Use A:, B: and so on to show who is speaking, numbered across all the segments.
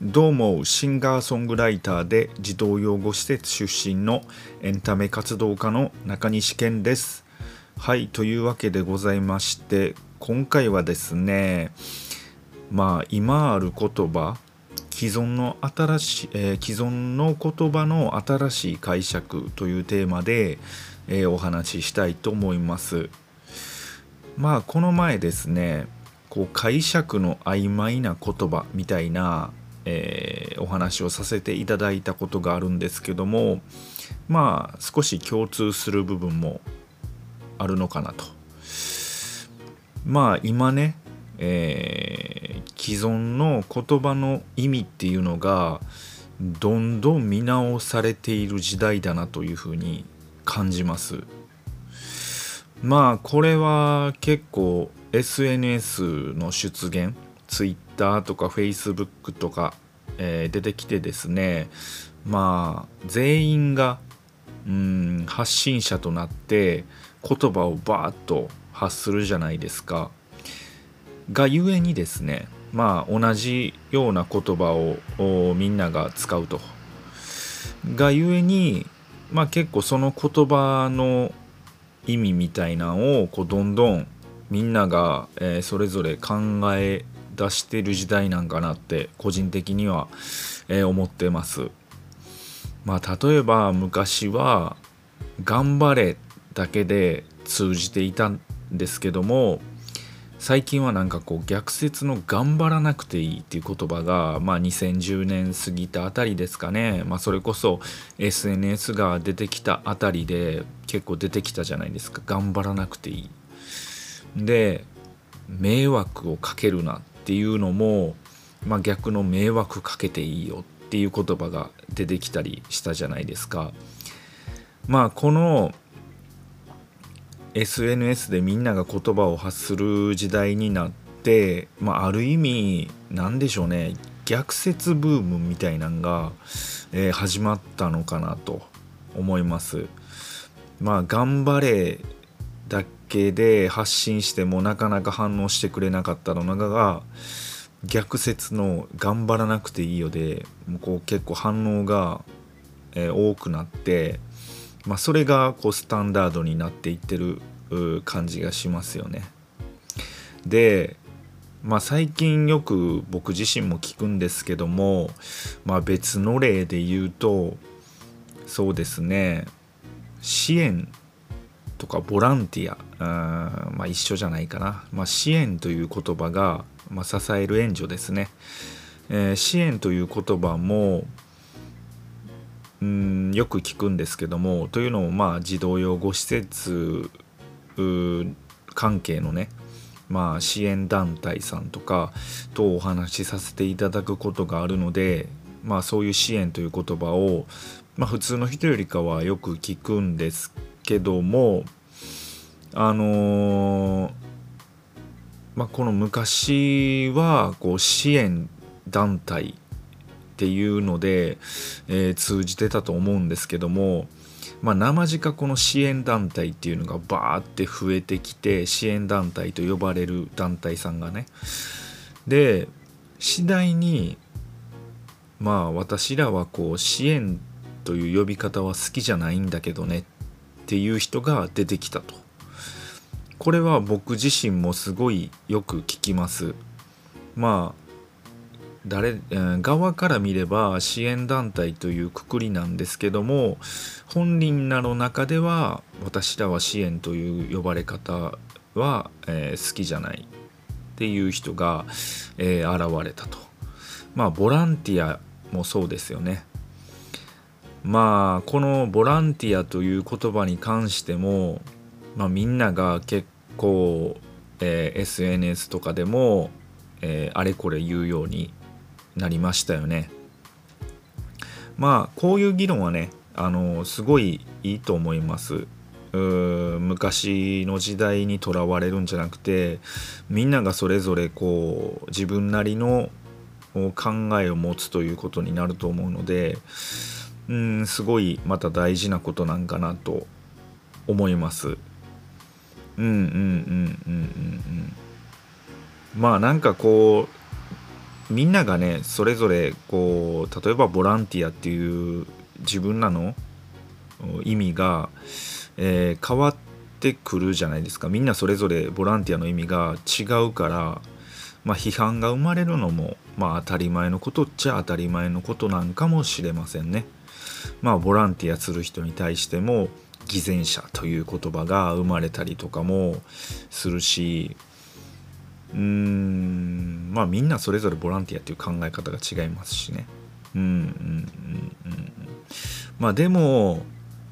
A: どうもシンガーソングライターで児童養護施設出身のエンタメ活動家の中西健です。はいというわけでございまして今回はですねまあ今ある言葉既存の新しい、えー、既存の言葉の新しい解釈というテーマで、えー、お話ししたいと思います。まあこの前ですねこう解釈の曖昧な言葉みたいな、えー、お話をさせていただいたことがあるんですけどもまあ少し共通する部分もあるのかなと。まあ今ね、えー、既存の言葉の意味っていうのがどんどん見直されている時代だなというふうに感じます。まあこれは結構 SNS の出現 Twitter とか Facebook とか、えー、出てきてですねまあ全員がうん発信者となって言葉をバーッと発するじゃないですか。がゆえにですねまあ同じような言葉をみんなが使うと。がゆえにまあ結構その言葉の意味みたいなのをこうどんどんみんなが、えー、それぞれ考え出してる時代なんかなって個人的には、えー、思ってます。まあ例えば昔は「頑張れ」だけで通じていたんですけども最近はなんかこう逆説の「頑張らなくていい」っていう言葉が、まあ、2010年過ぎたあたりですかね、まあ、それこそ SNS が出てきたあたりで結構出てきたじゃないですか頑張らなくていい。で迷惑をかけるなっていうのも、まあ、逆の迷惑かけていいよっていう言葉が出てきたりしたじゃないですか。まあこの SNS でみんなが言葉を発する時代になって、まあ、ある意味何でしょうね逆説ブームみたいなんが、え、始まったのかなと思います。まあ頑張れだけで発信してもなかなか反応してくれなかったのが逆説の「頑張らなくていいよで」もこう結構反応が、えー、多くなって、まあ、それがこうスタンダードになっていってる感じがしますよね。でまあ最近よく僕自身も聞くんですけども、まあ、別の例で言うとそうですね支援とかボランティアあまあ一緒じゃないかな、まあ、支援という言葉が、まあ、支える援助ですね、えー、支援という言葉もうんよく聞くんですけどもというのもまあ児童養護施設関係のねまあ支援団体さんとかとお話しさせていただくことがあるのでまあそういう支援という言葉を、まあ、普通の人よりかはよく聞くんですけどもあのー、まあ、この昔はこう支援団体っていうので、えー、通じてたと思うんですけどもまあ、生地この支援団体っていうのがバーって増えてきて支援団体と呼ばれる団体さんがね。で次第にまあ私らはこう支援という呼び方は好きじゃないんだけどねっていう人が出てきたと。これは僕自身もすごいよく聞きます。まあ誰、側から見れば支援団体というくくりなんですけども本人らの中では私らは支援という呼ばれ方は、えー、好きじゃないっていう人が、えー、現れたと。まあボランティアもそうですよね。まあこのボランティアという言葉に関しても、まあ、みんなが結構、えー、SNS とかでも、えー、あれこれ言うようになりましたよね。まあこういう議論はねあのすごいいいと思います。昔の時代にとらわれるんじゃなくてみんながそれぞれこう自分なりの考えを持つということになると思うのでうんすごいまた大事なことなんかなと思います。うんうんうんうんうんうん。まあなんかこうみんながねそれぞれこう例えばボランティアっていう自分らの意味が、えー、変わってくるじゃないですかみんなそれぞれボランティアの意味が違うから、まあ、批判が生まれるのも、まあ、当たり前のことっちゃ当たり前のことなんかもしれませんね。まあボランティアする人に対しても偽善者という言葉が生まれたりとかもするしうーんまあみんなそれぞれボランティアっていう考え方が違いますしね。うんうんうんうん。まあでも、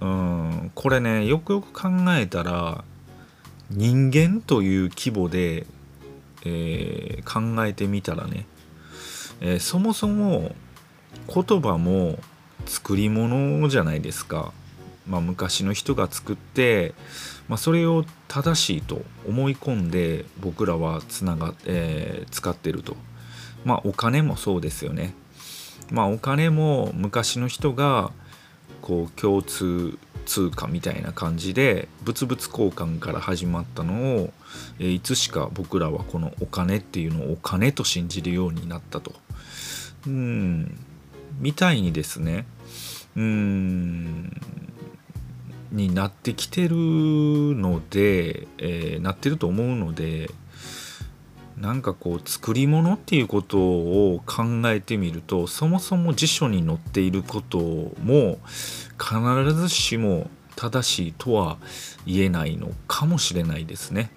A: うん、これねよくよく考えたら人間という規模で、えー、考えてみたらね、えー、そもそも言葉も作り物じゃないですか。まあ、昔の人が作って、まあ、それを正しいと思い込んで僕らはつなが、えー、使ってると。まあお金もそうですよね。まあお金も昔の人がこう共通通貨みたいな感じで物々交換から始まったのを、え、いつしか僕らはこのお金っていうのをお金と信じるようになったと。うんみたいにですねうんになってきてるので、えー、なってると思うのでなんかこう作り物っていうことを考えてみるとそもそも辞書に載っていることも必ずしも正しいとは言えないのかもしれないですね。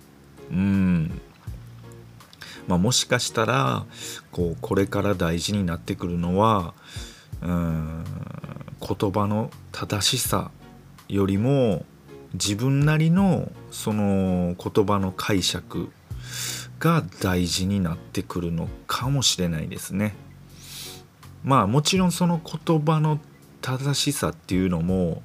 A: うんまあ、もしかしたらこうこれから大事になってくるのはうん言葉の正しさよりも自分なりのその言葉の解釈が大事になってくるのかもしれないですね。まあもちろんその言葉の正しさっていうのも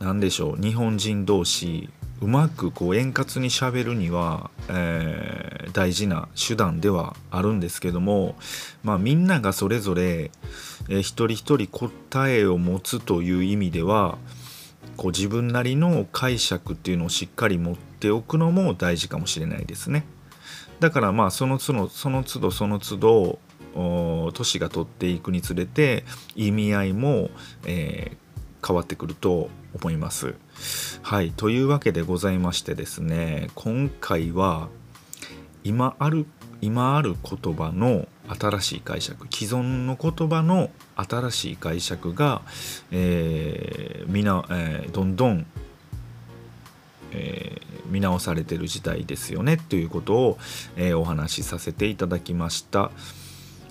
A: 何でしょう日本人同士うまくこう円滑にしゃべるには、えー、大事な手段ではあるんですけどもまあみんながそれぞれ、えー、一人一人答えを持つという意味ではこう自分なりの解釈っていうのをしっかり持っておくのも大事かもしれないですね。だからまあその都度その都度その都度年が取っていくにつれて意味合いも、えー、変わってくると思います。はいというわけでございましてですね今回は今ある今ある言葉の新しい解釈既存の言葉の新しい解釈が、えー、みな、えー、どんどん、えー、見直されてる時代ですよねということを、えお話しさせていただきました。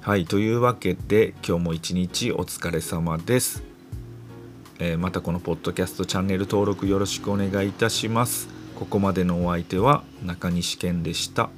A: はいというわけで今日も一日お疲れ様です。えまたこのポッドキャストチャンネル登録よろしくお願いいたします。ここまでのお相手は中西健でした。